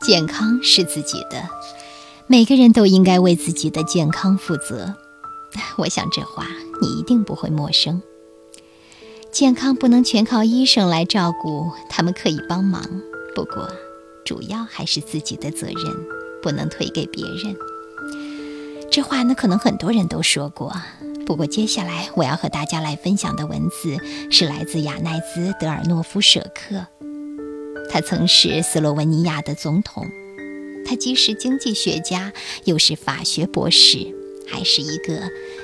健康是自己的，每个人都应该为自己的健康负责。我想这话你一定不会陌生。健康不能全靠医生来照顾，他们可以帮忙，不过主要还是自己的责任，不能推给别人。这话呢，可能很多人都说过。不过接下来我要和大家来分享的文字是来自亚奈兹·德尔诺夫舍克。他曾是斯洛文尼亚的总统，他既是经济学家，又是法学博士，还是一个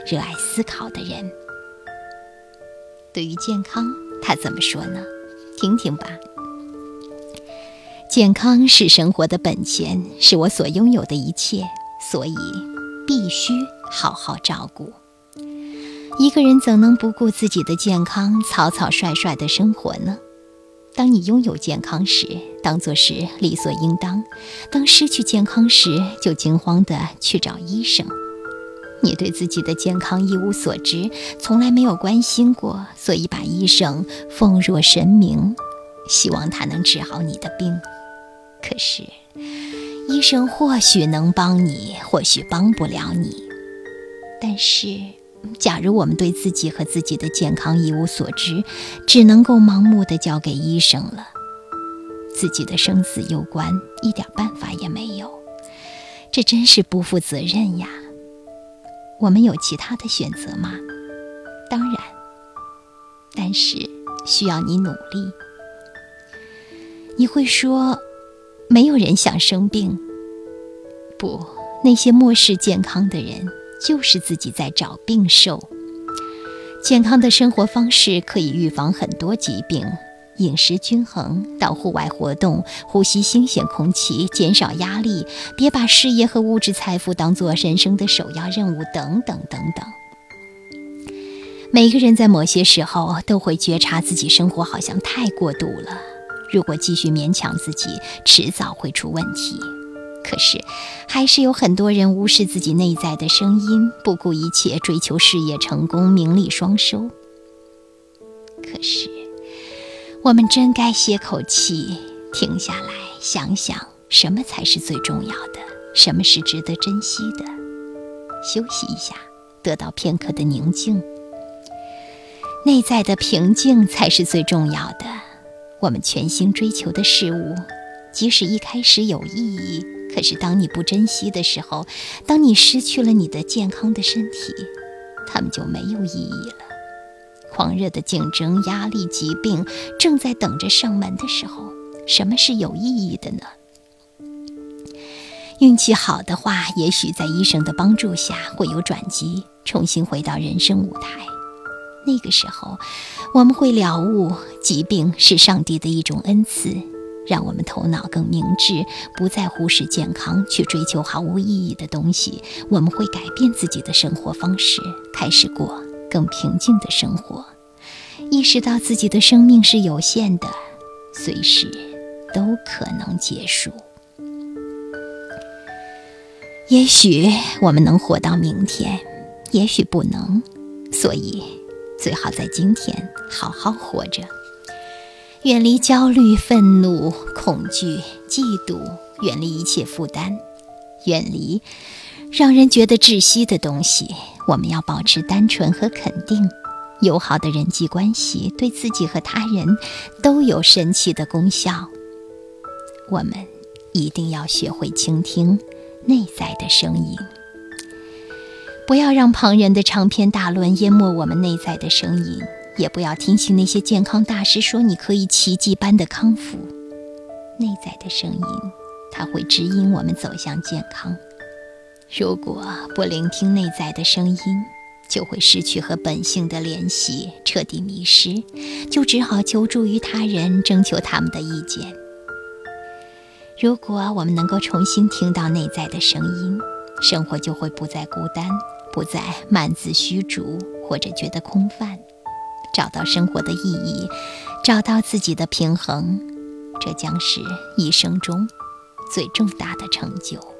热爱思考的人。对于健康，他怎么说呢？听听吧。健康是生活的本钱，是我所拥有的一切，所以必须好好照顾。一个人怎能不顾自己的健康，草草率率的生活呢？当你拥有健康时，当作是理所应当；当失去健康时，就惊慌地去找医生。你对自己的健康一无所知，从来没有关心过，所以把医生奉若神明，希望他能治好你的病。可是，医生或许能帮你，或许帮不了你。但是。假如我们对自己和自己的健康一无所知，只能够盲目的交给医生了，自己的生死攸关，一点办法也没有，这真是不负责任呀！我们有其他的选择吗？当然，但是需要你努力。你会说，没有人想生病。不，那些漠视健康的人。就是自己在找病受。健康的生活方式可以预防很多疾病，饮食均衡，到户外活动，呼吸新鲜空气，减少压力，别把事业和物质财富当做人生的首要任务，等等等等。每个人在某些时候都会觉察自己生活好像太过度了，如果继续勉强自己，迟早会出问题。可是，还是有很多人无视自己内在的声音，不顾一切追求事业成功、名利双收。可是，我们真该歇口气，停下来想想，什么才是最重要的，什么是值得珍惜的。休息一下，得到片刻的宁静，内在的平静才是最重要的。我们全心追求的事物，即使一开始有意义。可是，当你不珍惜的时候，当你失去了你的健康的身体，他们就没有意义了。狂热的竞争、压力、疾病正在等着上门的时候，什么是有意义的呢？运气好的话，也许在医生的帮助下会有转机，重新回到人生舞台。那个时候，我们会了悟，疾病是上帝的一种恩赐。让我们头脑更明智，不再忽视健康，去追求毫无意义的东西。我们会改变自己的生活方式，开始过更平静的生活，意识到自己的生命是有限的，随时都可能结束。也许我们能活到明天，也许不能，所以最好在今天好好活着。远离焦虑、愤怒、恐惧、嫉妒，远离一切负担，远离让人觉得窒息的东西。我们要保持单纯和肯定，友好的人际关系对自己和他人都有神奇的功效。我们一定要学会倾听内在的声音，不要让旁人的长篇大论淹没我们内在的声音。也不要听信那些健康大师说你可以奇迹般的康复。内在的声音，它会指引我们走向健康。如果不聆听内在的声音，就会失去和本性的联系，彻底迷失，就只好求助于他人，征求他们的意见。如果我们能够重新听到内在的声音，生活就会不再孤单，不再满自虚竹，或者觉得空泛。找到生活的意义，找到自己的平衡，这将是一生中最重大的成就。